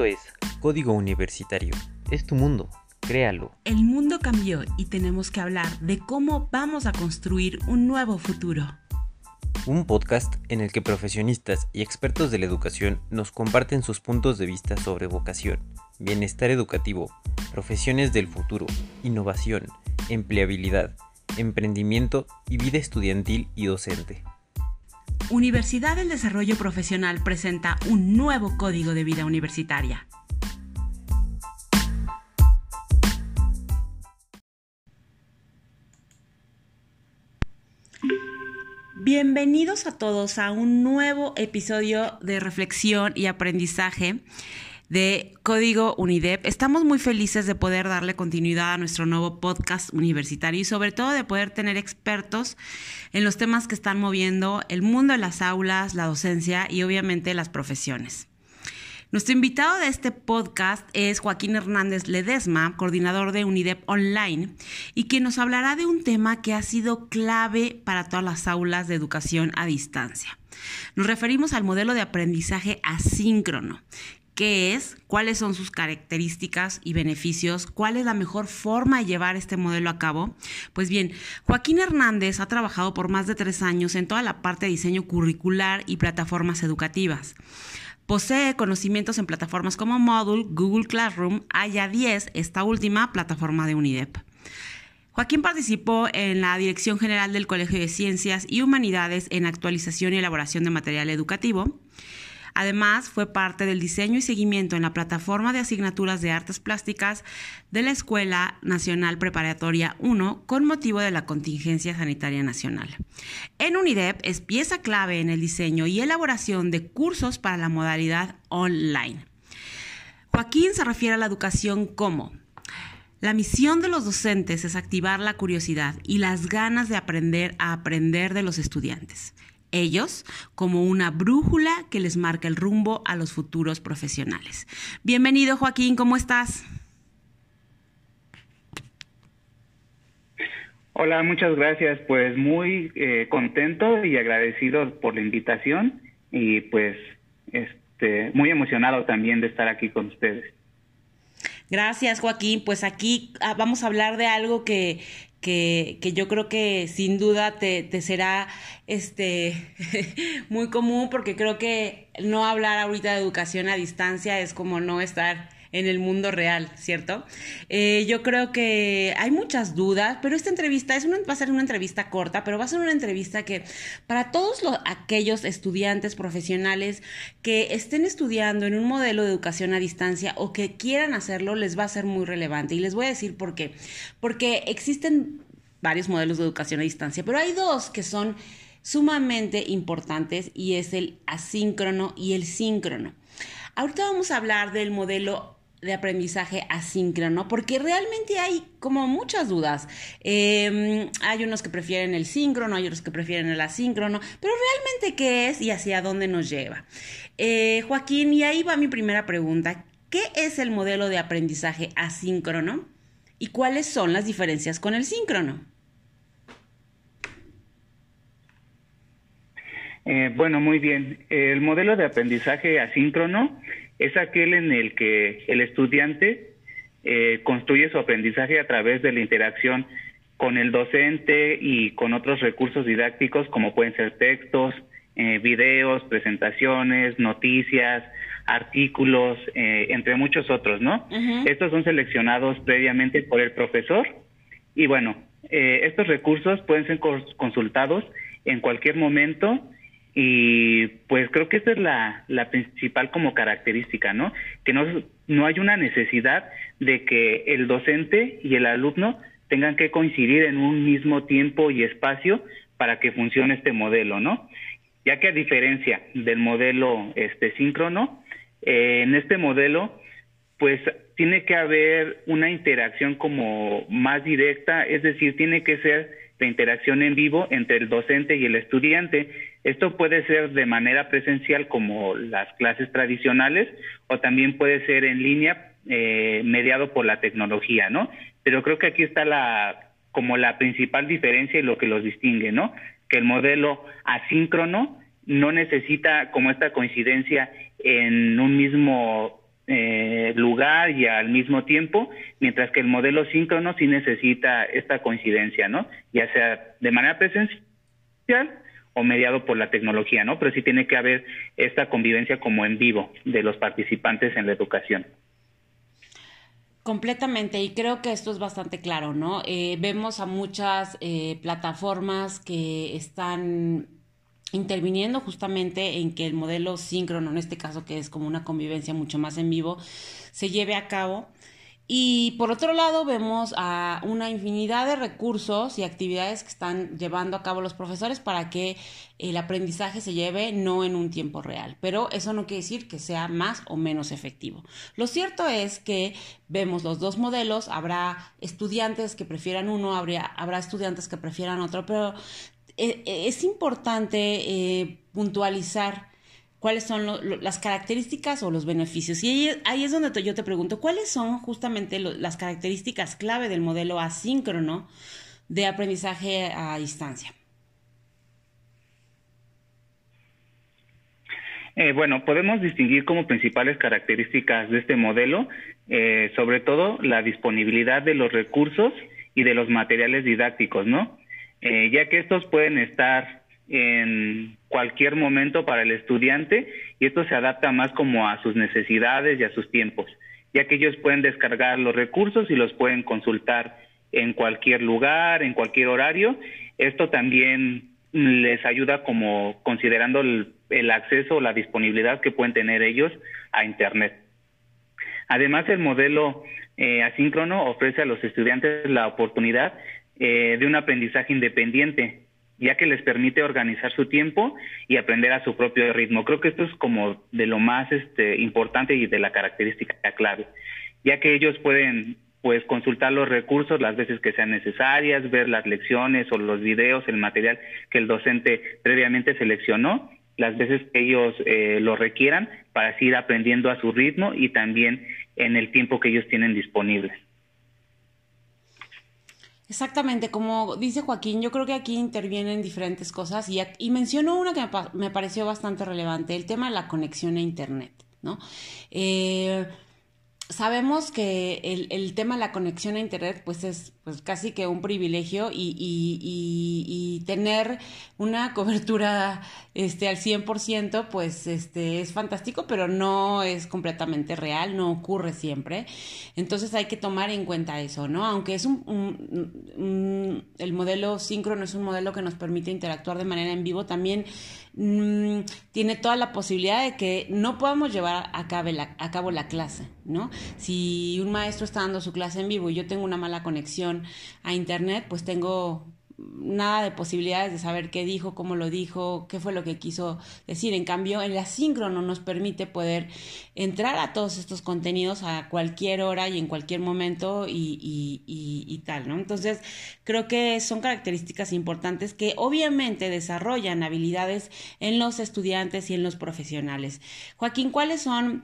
Esto es Código Universitario. Es tu mundo. Créalo. El mundo cambió y tenemos que hablar de cómo vamos a construir un nuevo futuro. Un podcast en el que profesionistas y expertos de la educación nos comparten sus puntos de vista sobre vocación, bienestar educativo, profesiones del futuro, innovación, empleabilidad, emprendimiento y vida estudiantil y docente. Universidad del Desarrollo Profesional presenta un nuevo código de vida universitaria. Bienvenidos a todos a un nuevo episodio de reflexión y aprendizaje de Código UNIDEP. Estamos muy felices de poder darle continuidad a nuestro nuevo podcast universitario y sobre todo de poder tener expertos en los temas que están moviendo el mundo de las aulas, la docencia y obviamente las profesiones. Nuestro invitado de este podcast es Joaquín Hernández Ledesma, coordinador de UNIDEP Online, y quien nos hablará de un tema que ha sido clave para todas las aulas de educación a distancia. Nos referimos al modelo de aprendizaje asíncrono, qué es, cuáles son sus características y beneficios, cuál es la mejor forma de llevar este modelo a cabo. Pues bien, Joaquín Hernández ha trabajado por más de tres años en toda la parte de diseño curricular y plataformas educativas. Posee conocimientos en plataformas como Moodle, Google Classroom, Haya 10, esta última plataforma de UNIDEP. Joaquín participó en la Dirección General del Colegio de Ciencias y Humanidades en actualización y elaboración de material educativo. Además, fue parte del diseño y seguimiento en la plataforma de asignaturas de artes plásticas de la Escuela Nacional Preparatoria 1 con motivo de la contingencia sanitaria nacional. En UNIDEP es pieza clave en el diseño y elaboración de cursos para la modalidad online. Joaquín se refiere a la educación como la misión de los docentes es activar la curiosidad y las ganas de aprender a aprender de los estudiantes ellos como una brújula que les marca el rumbo a los futuros profesionales. Bienvenido Joaquín, ¿cómo estás? Hola, muchas gracias. Pues muy eh, contento y agradecido por la invitación y pues este, muy emocionado también de estar aquí con ustedes. Gracias, Joaquín. Pues aquí ah, vamos a hablar de algo que, que, que, yo creo que sin duda te, te será este muy común porque creo que no hablar ahorita de educación a distancia es como no estar en el mundo real, ¿cierto? Eh, yo creo que hay muchas dudas, pero esta entrevista es va a ser una entrevista corta, pero va a ser una entrevista que para todos los, aquellos estudiantes profesionales que estén estudiando en un modelo de educación a distancia o que quieran hacerlo, les va a ser muy relevante. Y les voy a decir por qué. Porque existen varios modelos de educación a distancia, pero hay dos que son sumamente importantes y es el asíncrono y el síncrono. Ahorita vamos a hablar del modelo de aprendizaje asíncrono, porque realmente hay como muchas dudas. Em, hay unos que prefieren el síncrono, hay otros que prefieren el asíncrono, pero realmente qué es y hacia dónde nos lleva. Eh, Joaquín, y ahí va mi primera pregunta. ¿Qué es el modelo de aprendizaje asíncrono y cuáles son las diferencias con el síncrono? Eh, bueno, muy bien. El modelo de aprendizaje asíncrono es aquel en el que el estudiante eh, construye su aprendizaje a través de la interacción con el docente y con otros recursos didácticos como pueden ser textos, eh, videos, presentaciones, noticias, artículos, eh, entre muchos otros, ¿no? Estos son seleccionados previamente por el profesor y bueno, estos recursos pueden ser consultados en cualquier momento y pues creo que esta es la, la principal como característica, ¿no? Que no, no hay una necesidad de que el docente y el alumno tengan que coincidir en un mismo tiempo y espacio para que funcione este modelo, ¿no? Ya que a diferencia del modelo este síncrono, eh, en este modelo, pues tiene que haber una interacción como más directa, es decir, tiene que ser de interacción en vivo entre el docente y el estudiante. Esto puede ser de manera presencial como las clases tradicionales o también puede ser en línea eh, mediado por la tecnología, ¿no? Pero creo que aquí está la como la principal diferencia y lo que los distingue, ¿no? Que el modelo asíncrono no necesita como esta coincidencia en un mismo eh, lugar y al mismo tiempo, mientras que el modelo síncrono sí necesita esta coincidencia, ¿no? Ya sea de manera presencial o mediado por la tecnología, ¿no? Pero sí tiene que haber esta convivencia como en vivo de los participantes en la educación. Completamente, y creo que esto es bastante claro, ¿no? Eh, vemos a muchas eh, plataformas que están interviniendo justamente en que el modelo síncrono, en este caso que es como una convivencia mucho más en vivo, se lleve a cabo. Y por otro lado vemos a una infinidad de recursos y actividades que están llevando a cabo los profesores para que el aprendizaje se lleve no en un tiempo real. Pero eso no quiere decir que sea más o menos efectivo. Lo cierto es que vemos los dos modelos, habrá estudiantes que prefieran uno, habrá, habrá estudiantes que prefieran otro, pero eh, eh, es importante eh, puntualizar cuáles son las características o los beneficios. Y ahí, es donde yo te pregunto, ¿cuáles son justamente las características clave del modelo asíncrono de aprendizaje a distancia? bueno, podemos distinguir como principales características de este modelo, sobre todo la disponibilidad de los recursos y de los materiales didácticos, ¿no? Eh, ya que estos pueden estar en cualquier momento para el estudiante y esto se adapta más como a sus necesidades y a sus tiempos, ya que ellos pueden descargar los recursos y los pueden consultar en cualquier lugar, en cualquier horario. Esto también les ayuda como considerando el, acceso o la disponibilidad que pueden tener ellos a Internet. Además, el modelo eh, asíncrono ofrece a los estudiantes la oportunidad eh, de un aprendizaje independiente, ya que les permite organizar su tiempo y aprender a su propio ritmo. Creo que esto es como de lo más este, importante y de la característica clave, ya que ellos pueden pues consultar los recursos las veces que sean necesarias, ver las lecciones o los videos, el material que el docente previamente seleccionó, las veces que ellos eh, lo requieran para seguir aprendiendo a su ritmo y también en el tiempo que ellos tienen disponibles. Exactamente, como dice Joaquín, yo creo que aquí intervienen diferentes cosas y, y mencionó una que me, pareció bastante relevante, el tema de la conexión a Internet, ¿no? Eh, sabemos que el, tema de la conexión a Internet pues es pues casi que un privilegio y, y, y, tener una cobertura este, al 100% pues este, es fantástico, pero no es completamente real, no ocurre siempre. Entonces hay que tomar en cuenta eso, ¿no? Aunque es un, el modelo síncrono es un modelo que nos permite interactuar de manera en vivo, también mm, tiene toda la posibilidad de que no podamos llevar a cabo, la, a cabo la clase, ¿no? Si un maestro está dando su clase en vivo y yo tengo una mala conexión, a Internet, pues tengo nada de posibilidades de saber qué dijo, cómo lo dijo, qué fue lo que quiso decir. En cambio, el asíncrono nos permite poder entrar a todos estos contenidos a cualquier hora y en cualquier momento y, y, tal, ¿no? Entonces, creo que son características importantes que obviamente desarrollan habilidades en los estudiantes y en los profesionales. Joaquín, ¿cuáles son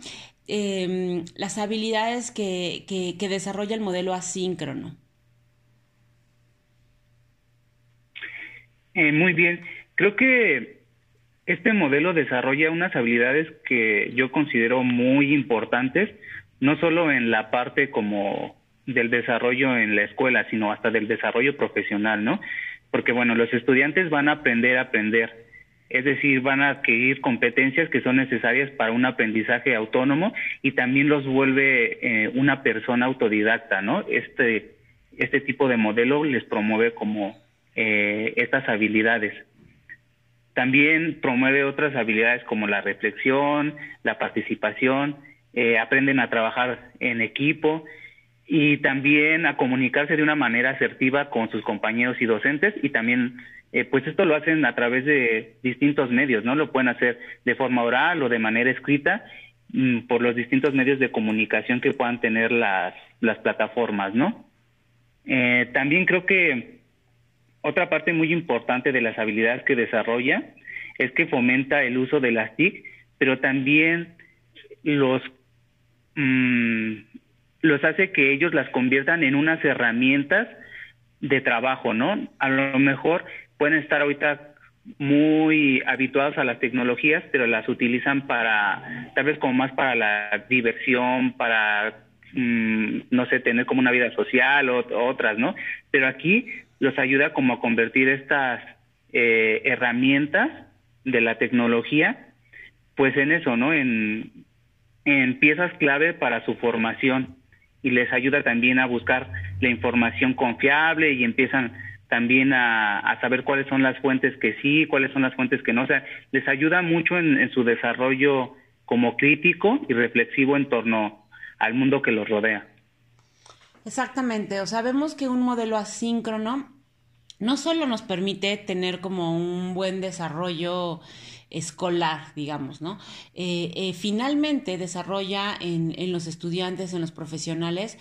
em, las habilidades que, que desarrolla el modelo asíncrono? Eh, muy bien. Creo que este modelo desarrolla unas habilidades que yo considero muy importantes, no solo en la parte como del desarrollo en la escuela, sino hasta del desarrollo profesional, ¿no? Porque bueno, los estudiantes van a aprender a aprender, es decir, van a adquirir competencias que son necesarias para un aprendizaje autónomo y también los vuelve eh, una persona autodidacta, ¿no? Este este tipo de modelo les promueve como eh, estas habilidades. También promueve otras habilidades como la reflexión, la participación, eh, aprenden a trabajar en equipo y también a comunicarse de una manera asertiva con sus compañeros y docentes y también eh, pues esto lo hacen a través de distintos medios, ¿no? Lo pueden hacer de forma oral o de manera escrita mm, por los distintos medios de comunicación que puedan tener las, las plataformas, ¿no? también creo que otra parte muy importante de las habilidades que desarrolla es que fomenta el uso de las TIC, pero también los, mm, los hace que ellos las conviertan en unas herramientas de trabajo, ¿no? A lo mejor pueden estar ahorita muy habituados a las tecnologías, pero las utilizan para, tal vez como más para la diversión, para, mm, no sé, tener como una vida social o otras, ¿no? Pero aquí los ayuda como a convertir estas eh, herramientas de la tecnología, pues en eso, ¿no? En, en piezas clave para su formación y les ayuda también a buscar la información confiable y empiezan también a, saber cuáles son las fuentes que sí, cuáles son las fuentes que no. O sea, les ayuda mucho en, su desarrollo como crítico y reflexivo en torno al mundo que los rodea. Exactamente, o sea, vemos que un modelo asíncrono no solo nos permite tener como un buen desarrollo escolar, digamos, ¿no? Eh, eh, finalmente desarrolla en, en los estudiantes, en los profesionales,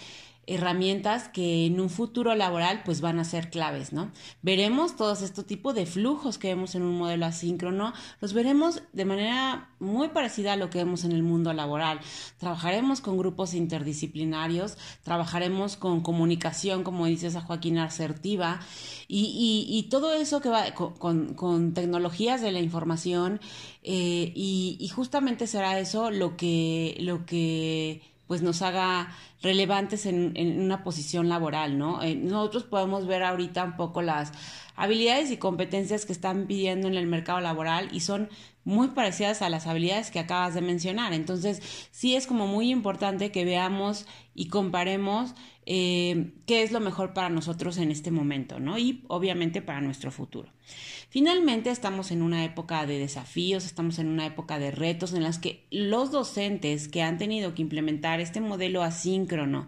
herramientas que en un futuro laboral pues van a ser claves, ¿no? Veremos todos estos tipos de flujos que vemos en un modelo asíncrono, los veremos de manera muy parecida a lo que vemos en el mundo laboral. Trabajaremos con grupos interdisciplinarios, trabajaremos con comunicación, como dices a Joaquín, asertiva, y, todo eso que va con, tecnologías de la información, eh, y, y justamente será eso lo que, lo que pues nos haga relevantes en, una posición laboral, ¿no? Eh, nosotros podemos ver ahorita un poco las habilidades y competencias que están pidiendo en el mercado laboral y son muy parecidas a las habilidades que acabas de mencionar. Entonces, sí es como muy importante que veamos y comparemos eh, qué es lo mejor para nosotros en este momento, ¿no? Y obviamente para nuestro futuro. Finalmente, estamos en una época de desafíos, estamos en una época de retos en las que los docentes que han tenido que implementar este modelo asíncrono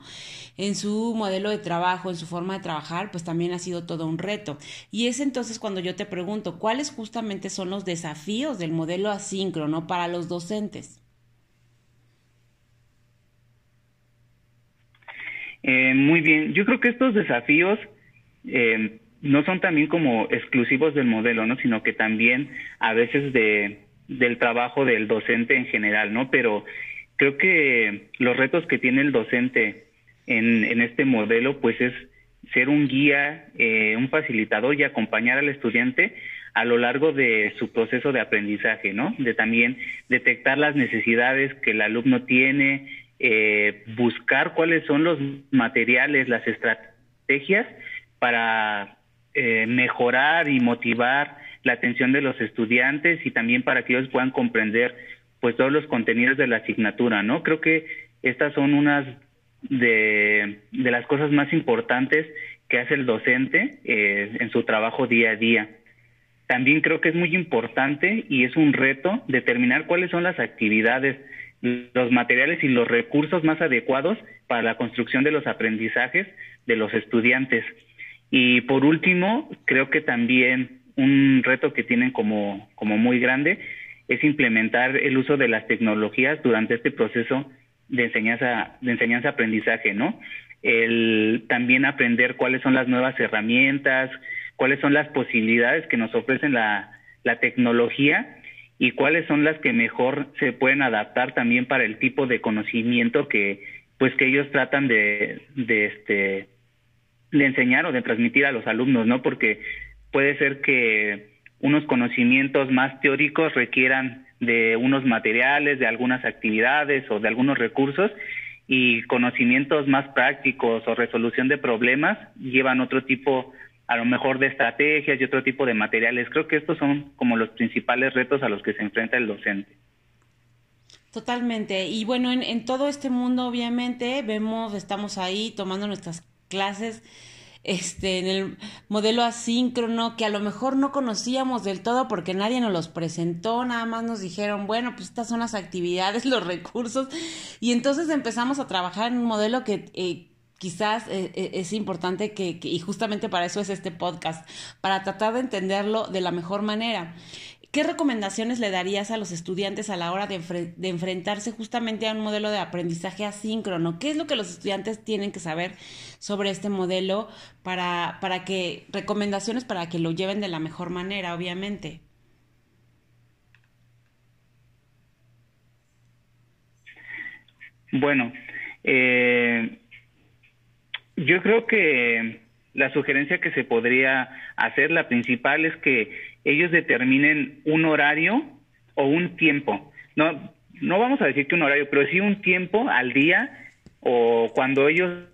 en su modelo de trabajo, en su forma de trabajar, pues también ha sido todo un reto. Y es entonces cuando yo te pregunto, ¿cuáles justamente son los desafíos del modelo asíncrono para los docentes? Eh, muy bien, yo creo que estos desafíos eh, no son también como exclusivos del modelo, ¿no? Sino que también a veces de, del trabajo del docente en general, ¿no? Pero creo que los retos que tiene el docente en, en este modelo, pues es ser un guía, eh, un facilitador y acompañar al estudiante a lo largo de su proceso de aprendizaje, ¿no? De también detectar las necesidades que el alumno tiene, eh, buscar cuáles son los materiales, las estrategias para eh, mejorar y motivar la atención de los estudiantes y también para que ellos puedan comprender pues todos los contenidos de la asignatura, ¿no? Creo que estas son unas de, de las cosas más importantes que hace el docente eh, en su trabajo día a día. También creo que es muy importante y es un reto determinar cuáles son las actividades los materiales y los recursos más adecuados para la construcción de los aprendizajes de los estudiantes. Y por último, creo que también un reto que tienen como, como muy grande es implementar el uso de las tecnologías durante este proceso de enseñanza de enseñanza aprendizaje, ¿no? El también aprender cuáles son las nuevas herramientas, cuáles son las posibilidades que nos ofrecen la, la tecnología y cuáles son las que mejor se pueden adaptar también para el tipo de conocimiento que pues que ellos tratan de, de este de enseñar o de transmitir a los alumnos, ¿no? Porque puede ser que unos conocimientos más teóricos requieran de unos materiales, de algunas actividades o de algunos recursos y conocimientos más prácticos o resolución de problemas llevan otro tipo a lo mejor de estrategias y otro tipo de materiales. Creo que estos son como los principales retos a los que se enfrenta el docente. Totalmente. Y bueno, en, en todo este mundo, obviamente, vemos, estamos ahí tomando nuestras clases este, en el modelo asíncrono que a lo mejor no conocíamos del todo porque nadie nos los presentó, nada más nos dijeron, bueno, pues estas son las actividades, los recursos, y entonces empezamos a trabajar en un modelo que eh, quizás eh, eh, es importante que, y justamente para eso es este podcast, para tratar de entenderlo de la mejor manera. ¿Qué recomendaciones le darías a los estudiantes a la hora de, enfrentarse justamente a un modelo de aprendizaje asíncrono? ¿Qué es lo que los estudiantes tienen que saber sobre este modelo para, para que, recomendaciones para que lo lleven de la mejor manera, obviamente? Bueno, eh, yo creo que la sugerencia que se podría hacer, la principal, es que ellos determinen un horario o un tiempo. No, no vamos a decir que un horario, pero sí un tiempo al día o cuando ellos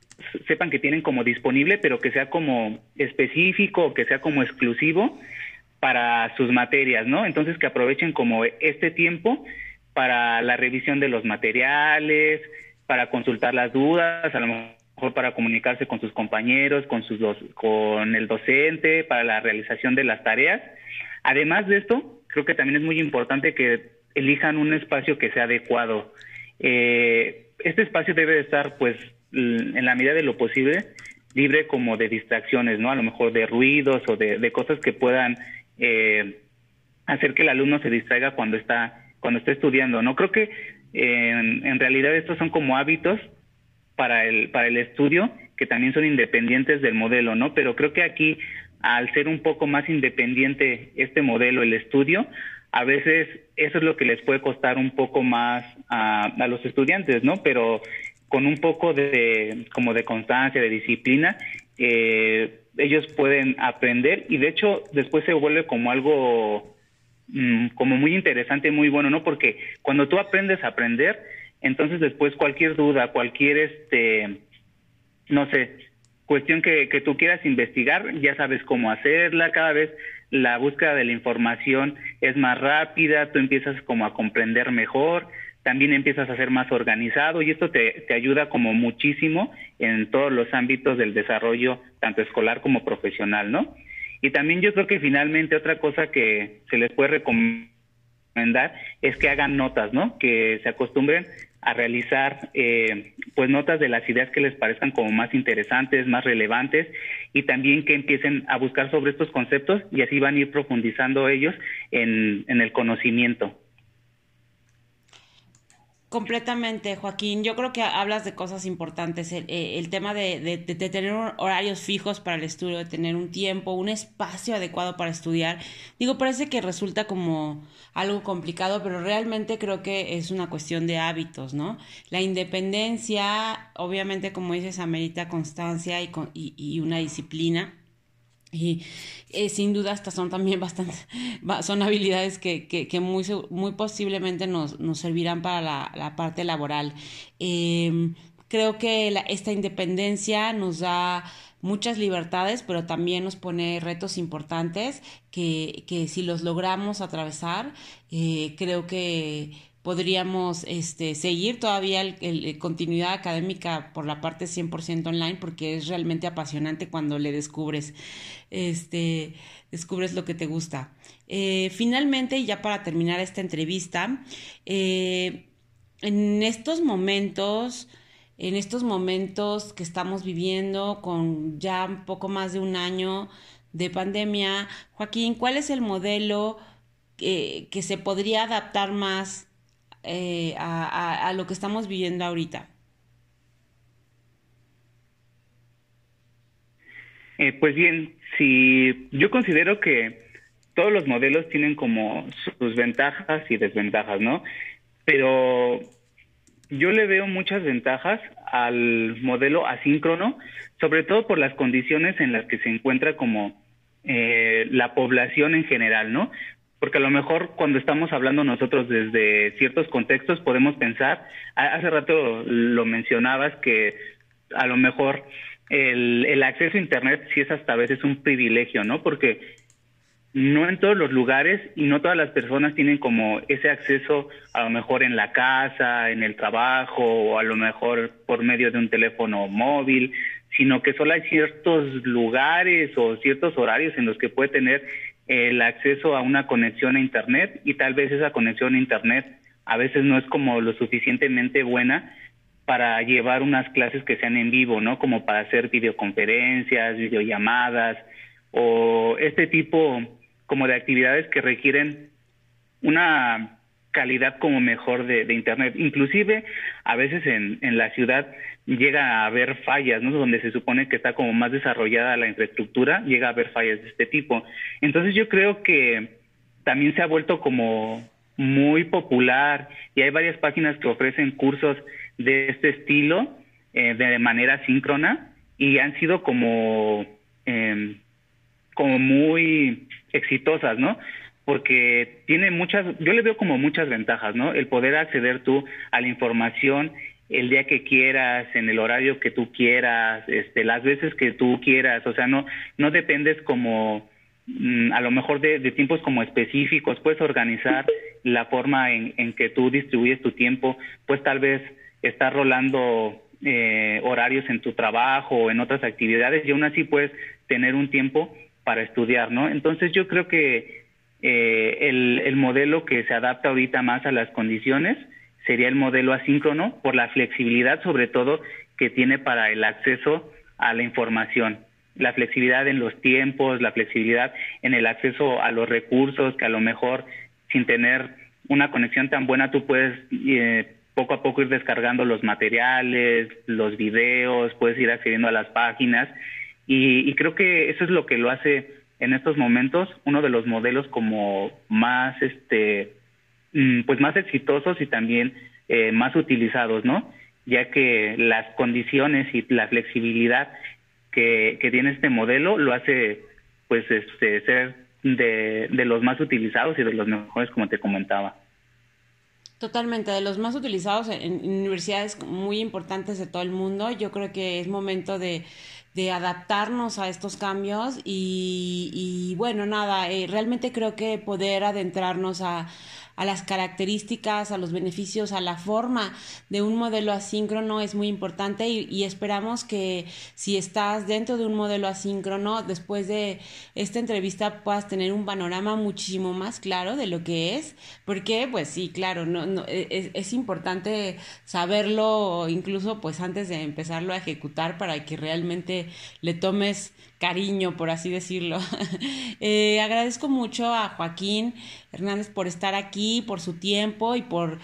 sepan que tienen como disponible, pero que sea como específico o que sea como exclusivo para sus materias, ¿no? Entonces que aprovechen como este tiempo para la revisión de los materiales, para consultar las dudas, a lo mejor para comunicarse con sus compañeros, con sus con el docente, para la realización de las tareas. Además de esto, creo que también es muy importante que elijan un espacio que sea adecuado. Eh, este espacio debe de estar, pues, en la medida de lo posible, libre como de distracciones, ¿no? A lo mejor de ruidos o de, cosas que puedan eh, hacer que el alumno se distraiga cuando está cuando está estudiando. No creo que en, realidad estos son como hábitos para el para el estudio que también son independientes del modelo, ¿no? Pero creo que aquí al ser un poco más independiente este modelo, el estudio, a veces eso es lo que les puede costar un poco más a, los estudiantes, ¿no? Pero con un poco de como de constancia, de disciplina, eh, ellos pueden aprender y de hecho después se vuelve como algo mm, como muy interesante, muy bueno, ¿no? Porque cuando tú aprendes a aprender, entonces después cualquier duda, cualquier este, no sé, cuestión que, que tú quieras investigar, ya sabes cómo hacerla, cada vez la búsqueda de la información es más rápida, tú empiezas como a comprender mejor, también empiezas a ser más organizado y esto te, te, ayuda como muchísimo en todos los ámbitos del desarrollo, tanto escolar como profesional, ¿no? Y también yo creo que finalmente otra cosa que se les puede recomendar es que hagan notas, ¿no? Que se acostumbren a realizar eh, pues notas de las ideas que les parezcan como más interesantes, más relevantes y también que empiecen a buscar sobre estos conceptos y así van a ir profundizando ellos en, en el conocimiento. Completamente, Joaquín. Yo creo que hablas de cosas importantes. El, eh, tema de, tener horarios fijos para el estudio, de tener un tiempo, un espacio adecuado para estudiar. Digo, parece que resulta como algo complicado, pero realmente creo que es una cuestión de hábitos, ¿no? La independencia, obviamente, como dices, amerita constancia y, y una disciplina y eh, sin duda estas son también bastante, son habilidades que, que, muy, muy posiblemente nos, nos servirán para la, la parte laboral. Em, creo que esta independencia nos da muchas libertades, pero también nos pone retos importantes que, que si los logramos atravesar, eh, creo que podríamos este, seguir todavía el, el, continuidad académica por la parte 100% online porque es realmente apasionante cuando le descubres, este, descubres lo que te gusta. Eh, finalmente, ya para terminar esta entrevista, eh, en estos momentos, en estos momentos que estamos viviendo con ya un poco más de un año de pandemia, Joaquín, ¿cuál es el modelo que se podría adaptar más eh, a, a, lo que estamos viviendo ahorita? Eh, pues bien, si yo considero que todos los modelos tienen como sus ventajas y desventajas, ¿no? Pero yo le veo muchas ventajas al modelo asíncrono, sobre todo por las condiciones en las que se encuentra como eh, la población en general, ¿no? Porque a lo mejor cuando estamos hablando nosotros desde ciertos contextos podemos pensar, hace rato lo mencionabas que a lo mejor el, el acceso a Internet sí es hasta a veces un privilegio, ¿no? Porque no en todos los lugares y no todas las personas tienen como ese acceso a lo mejor en la casa, en el trabajo o a lo mejor por medio de un teléfono móvil, sino que solo hay ciertos lugares o ciertos horarios en los que puede tener el acceso a una conexión a Internet y tal vez esa conexión a Internet a veces no es como lo suficientemente buena para llevar unas clases que sean en vivo, ¿no? Como para hacer videoconferencias, videollamadas o este tipo como de actividades que requieren una calidad como mejor de, Internet. Inclusive a veces en, en la ciudad llega a haber fallas, ¿no? Donde se supone que está como más desarrollada la infraestructura, llega a haber fallas de este tipo. Entonces yo creo que también se ha vuelto como muy popular y hay varias páginas que ofrecen cursos de este estilo eh, de manera síncrona y han sido como eh, como muy exitosas, ¿no? Porque tiene muchas, yo le veo como muchas ventajas, ¿no? El poder acceder tú a la información el día que quieras, en el horario que tú quieras, este, las veces que tú quieras, o sea, no, no dependes como mm, a lo mejor de, tiempos como específicos, puedes organizar la forma en, en que tú distribuyes tu tiempo, pues tal vez estar rolando eh, horarios en tu trabajo o en otras actividades y aún así puedes tener un tiempo para estudiar, ¿no? Entonces yo creo que eh, el, el modelo que se adapta ahorita más a las condiciones sería el modelo asíncrono por la flexibilidad sobre todo que tiene para el acceso a la información. La flexibilidad en los tiempos, la flexibilidad en el acceso a los recursos, que a lo mejor sin tener una conexión tan buena tú puedes eh, poco a poco ir descargando los materiales, los videos, puedes ir accediendo a las páginas. Y, y creo que eso es lo que lo hace en estos momentos uno de los modelos como más este Mm, pues más exitosos y también eh, más utilizados, ¿no? Ya que las condiciones y la flexibilidad que, que tiene este modelo lo hace pues este ser de, de los más utilizados y de los mejores como te comentaba. Totalmente, de los más utilizados en, universidades muy importantes de todo el mundo. Yo creo que es momento de, de adaptarnos a estos cambios y, y bueno, nada, eh, realmente creo que poder adentrarnos a, a las características, a los beneficios, a la forma de un modelo asíncrono es muy importante y, esperamos que si estás dentro de un modelo asíncrono, después de esta entrevista puedas tener un panorama muchísimo más claro de lo que es, porque pues sí, claro, no, e, es, es importante saberlo incluso pues antes de empezarlo a ejecutar para que realmente le tomes cariño, por así decirlo. Eh, agradezco mucho a Joaquín Hernández por estar aquí, por su tiempo y por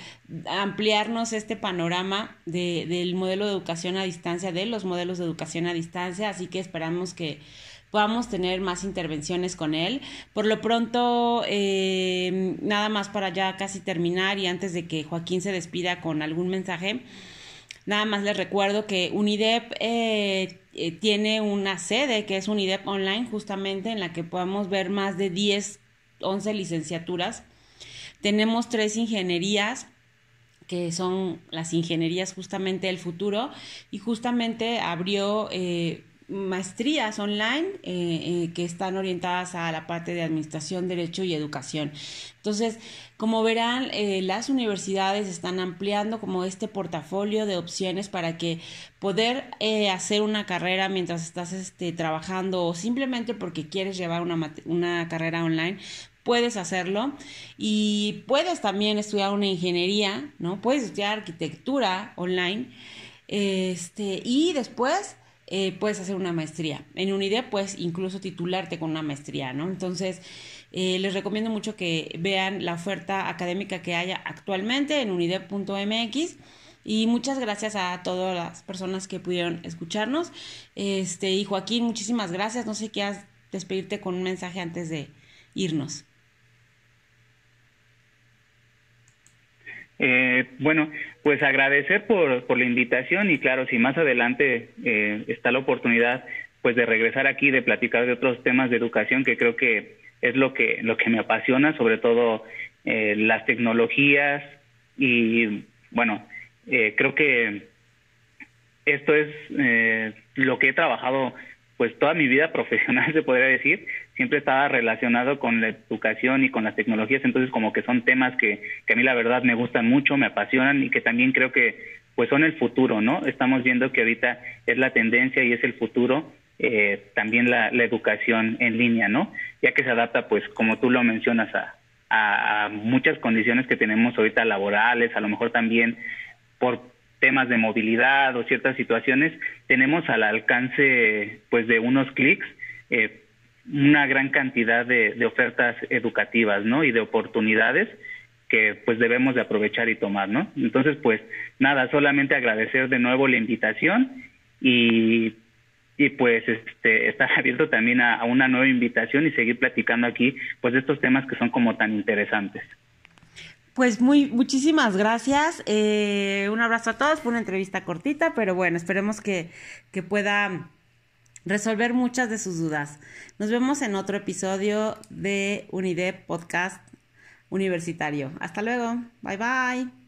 ampliarnos este panorama de, del modelo de educación a distancia, de los modelos de educación a distancia, así que esperamos que podamos tener más intervenciones con él. Por lo pronto, eh, nada más para ya casi terminar y antes de que Joaquín se despida con algún mensaje. Nada más les recuerdo que UNIDEP eh, eh, tiene una sede que es UNIDEP Online, justamente en la que podemos ver más de 10, 11 licenciaturas. Tenemos tres ingenierías que son las ingenierías justamente del futuro y justamente abrió eh, maestrías online eh, eh, que están orientadas a la parte de administración, derecho y educación. Entonces, como verán, las universidades están ampliando como este portafolio de opciones para que poder hacer una carrera mientras estás este, trabajando o simplemente porque quieres llevar una, una carrera online, puedes hacerlo y puedes también estudiar una ingeniería, ¿no? Puedes estudiar arquitectura online este, y después eh, puedes hacer una maestría. En UNIDEP puedes incluso titularte con una maestría, ¿no? Entonces, eh, les recomiendo mucho que vean la oferta académica que haya actualmente en unidep.mx. Y muchas gracias a todas las personas que pudieron escucharnos. Este, y Joaquín, muchísimas gracias. No sé si quieras despedirte con un mensaje antes de irnos. Eh, bueno, pues agradecer por, por la invitación y claro, si más adelante eh, está la oportunidad pues de regresar aquí, de platicar de otros temas de educación que creo que es lo que, lo que me apasiona, sobre todo eh, las tecnologías y bueno, eh, creo que esto es eh, lo que he trabajado pues toda mi vida profesional se podría decir siempre estaba relacionado con la educación y con las tecnologías entonces como que son temas que, que a mí la verdad me gustan mucho me apasionan y que también creo que pues son el futuro no estamos viendo que ahorita es la tendencia y es el futuro eh, también la, la educación en línea no ya que se adapta pues como tú lo mencionas a, a, a muchas condiciones que tenemos ahorita laborales a lo mejor también por temas de movilidad o ciertas situaciones, tenemos al alcance pues de unos clics eh, una gran cantidad de, ofertas educativas, ¿no? Y de oportunidades que pues debemos de aprovechar y tomar, ¿no? Entonces, pues nada, solamente agradecer de nuevo la invitación y, y pues este estar abierto también a, a una nueva invitación y seguir platicando aquí pues de estos temas que son como tan interesantes. Pues muy, muchísimas gracias. Eh, un abrazo a todos. Fue una entrevista cortita, pero bueno, esperemos que, que pueda resolver muchas de sus dudas. Nos vemos en otro episodio de UNIDEP Podcast Universitario. Hasta luego. Bye bye.